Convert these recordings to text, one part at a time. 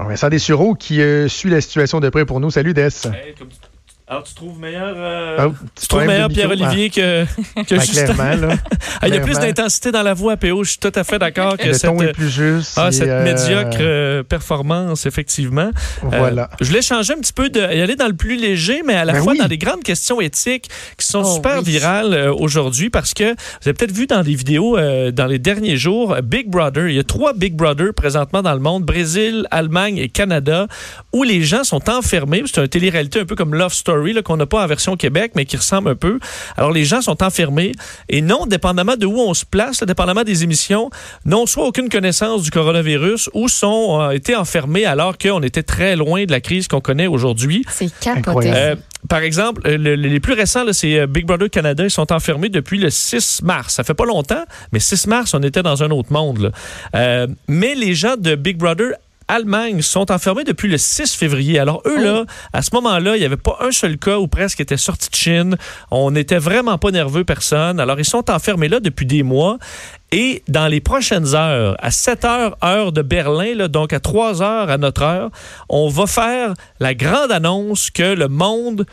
Alors, Vincent Dessureau qui euh, suit la situation de près pour nous. Salut, Des. Hey, comme Alors, tu trouves meilleur, euh, tu trouves meilleur Pierre-Olivier que, que Ah, Justin? clairement, là. Ah, il y a plus d'intensité dans la voix, PO. Je suis tout à fait d'accord que Le cette, ton est plus juste. ah, et, cette euh, médiocre euh, performance, effectivement. Euh, Voilà. je voulais changer un petit peu, de, y aller dans le plus léger, mais à la Ben fois oui. dans des grandes questions éthiques qui sont Oh, super oui. virales euh, aujourd'hui parce que vous avez peut-être vu dans des vidéos euh, dans les derniers jours, Big Brother, il y a trois Big Brother présentement dans le monde, Brésil, Allemagne et Canada, où les gens sont enfermés. C'est un télé-réalité un peu comme Love Story qu'on n'a pas en version Québec, mais qui ressemble un peu. Alors les gens sont enfermés et non, dépendamment de où on se place, là, dépendamment des émissions, n'ont soit aucune connaissance du coronavirus ou sont euh, été enfermés alors qu'on était très loin de la crise qu'on connaît aujourd'hui. C'est capoté. Incroyable. Euh, par exemple, euh, le- le- les plus récents, c'est Big Brother Canada. Ils sont enfermés depuis le 6 mars. Ça fait pas longtemps, mais 6 mars, on était dans un autre monde. là. Euh, mais les gens de Big Brother Allemagne sont enfermés depuis le 6 février. Alors eux, là, à ce moment-là, il n'y avait pas un seul cas où presque était sorti de Chine. On n'était vraiment pas nerveux, personne. Alors ils sont enfermés là depuis des mois. Et dans les prochaines heures, à 7 heures, heure de Berlin, là, donc à 3 heures à notre heure, on va faire la grande annonce que le monde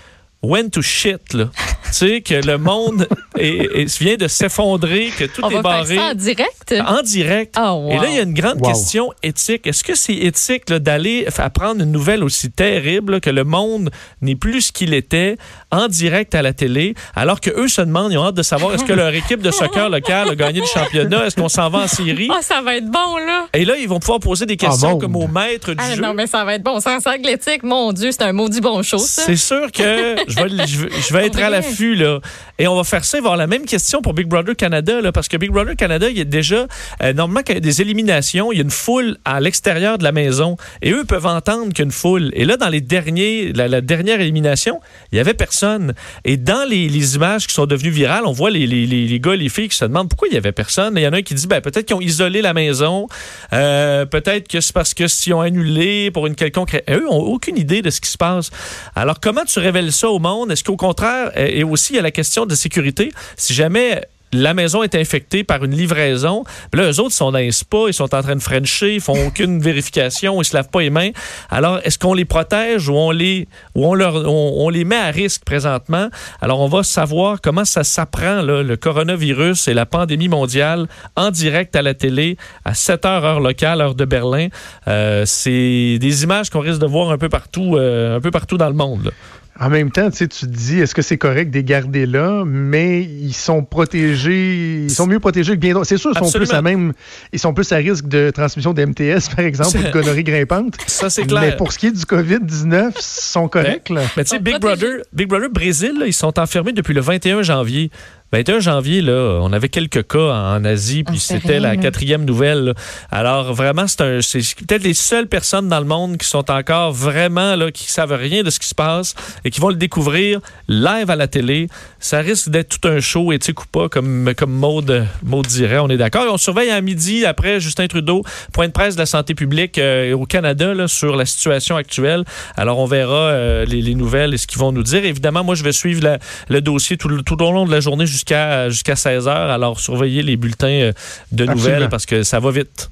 went to shit. Là. tu sais, que le monde est- est- vient de s'effondrer, que tout On est va barré. faire ça en direct? En direct. Ah, wow. Et là, il y a une grande Wow. question éthique. Est-ce que c'est éthique là, d'aller apprendre une nouvelle aussi terrible là, que le monde n'est plus ce qu'il était en direct à la télé, alors que eux se demandent, ils ont hâte de savoir est-ce que leur équipe de soccer locale a gagné le championnat, est-ce qu'on s'en va en Syrie? Ah, ça va être bon, là. Et là, ils vont pouvoir poser des questions Ah, bon. comme au maître du Ah, jeu. non, mais ça va être bon. Sans l'éthique, mon Dieu, c'est un maudit bon show, ça. C'est sûr que je vais, je vais- je vais être à l'affût, là. Et on va faire ça, il va y avoir la même question pour Big Brother Canada, là, parce que Big Brother Canada, il y a déjà, euh, normalement, quand il y a des éliminations, il y a une foule à l'extérieur de la maison. Et eux peuvent entendre qu'il y a une foule. Et là, dans les derniers, la, la dernière élimination, il y avait personne. Et dans les, les images qui sont devenues virales, on voit les, les, les, les gars et les filles qui se demandent pourquoi il y avait personne. Et il y en a un qui dit, ben, peut-être qu'ils ont isolé la maison. Euh, peut-être que c'est parce que s'ils ont annulé pour une quelconque... ra- Eux ont aucune idée de ce qui se passe. Alors, comment tu révèles ça monde? Est-ce qu'au contraire, euh, et aussi, il y a la question de sécurité. Si jamais la maison est infectée par une livraison, là, eux autres sont dans un spa, ils sont en train de frencher, ils font aucune vérification, ils se lavent pas les mains. Alors, est-ce qu'on les protège ou on les, ou on les met à risque présentement? Alors, on va savoir comment ça s'apprend, le coronavirus et la pandémie mondiale en direct à la télé à 7 heures heure locale, heure de Berlin. Euh, c'est des images qu'on risque de voir un peu partout, euh, un peu partout dans le monde. En même temps, tu sais, tu te dis, est-ce que c'est correct de les garder là, mais ils sont protégés, ils sont mieux protégés que bien d'autres. C'est sûr, ils sont plus à même, ils sont plus à risque de transmission de MTS, par exemple, ou de gonorrhée grimpante. Ça, c'est clair. Mais pour ce qui est du COVID-19, ils sont corrects, là. Mais tu sais, Big. Brother, Big Brother Brésil, là, ils sont enfermés depuis le 21 janvier. 21 janvier, là, on avait quelques cas en Asie, puis Ah, c'était la quatrième nouvelle. là. Alors vraiment, c'est un- c'est peut-être les seules personnes dans le monde qui sont encore vraiment là, qui savent rien de ce qui se passe et qui vont le découvrir live à la télé. Ça risque d'être tout un show, éthique ou pas, comme comme Maude, Maude dirait. On est d'accord. Et On surveille à midi après Justin Trudeau, point de presse de la santé publique euh, au Canada là, sur la situation actuelle. Alors on verra euh, les, les nouvelles et ce qu'ils vont nous dire. Évidemment, moi je vais suivre la- le dossier tout, tout au long de la journée jusqu'à jusqu'à 16 heures. Alors surveillez les bulletins euh, de nouvelles Absolument. parce que ça va vite.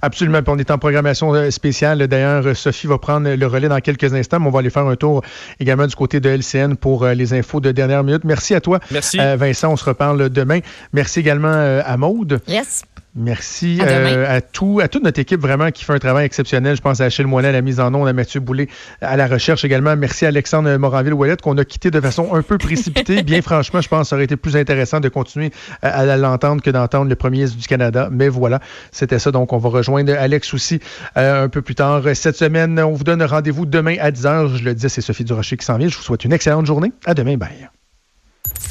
Absolument. Puis on est en programmation euh, spéciale. D'ailleurs, euh, Sophie va prendre le relais dans quelques instants, mais on va aller faire un tour également du côté de LCN pour les infos de dernière minute. Merci à toi, Merci. Vincent. On se reparle demain. Merci également à Maude. Yes. Merci À euh, à, tout, à toute notre équipe vraiment qui fait un travail exceptionnel. Je pense à Achille Moinet à la mise en onde, à Mathieu Boulay à la recherche également. Merci à Alexandre Moranville-Ouellette qu'on a quitté de façon un peu précipitée. Bien franchement, je pense que ça aurait été plus intéressant de continuer à, à l'entendre que d'entendre le premier du Canada. Mais voilà, c'était ça. Donc, on va rejoindre Alex aussi euh, un peu plus tard cette semaine. On vous donne rendez-vous demain à 10h. Je le disais, c'est Sophie Durocher qui s'en vient. Je vous souhaite une excellente journée. À demain. Bye.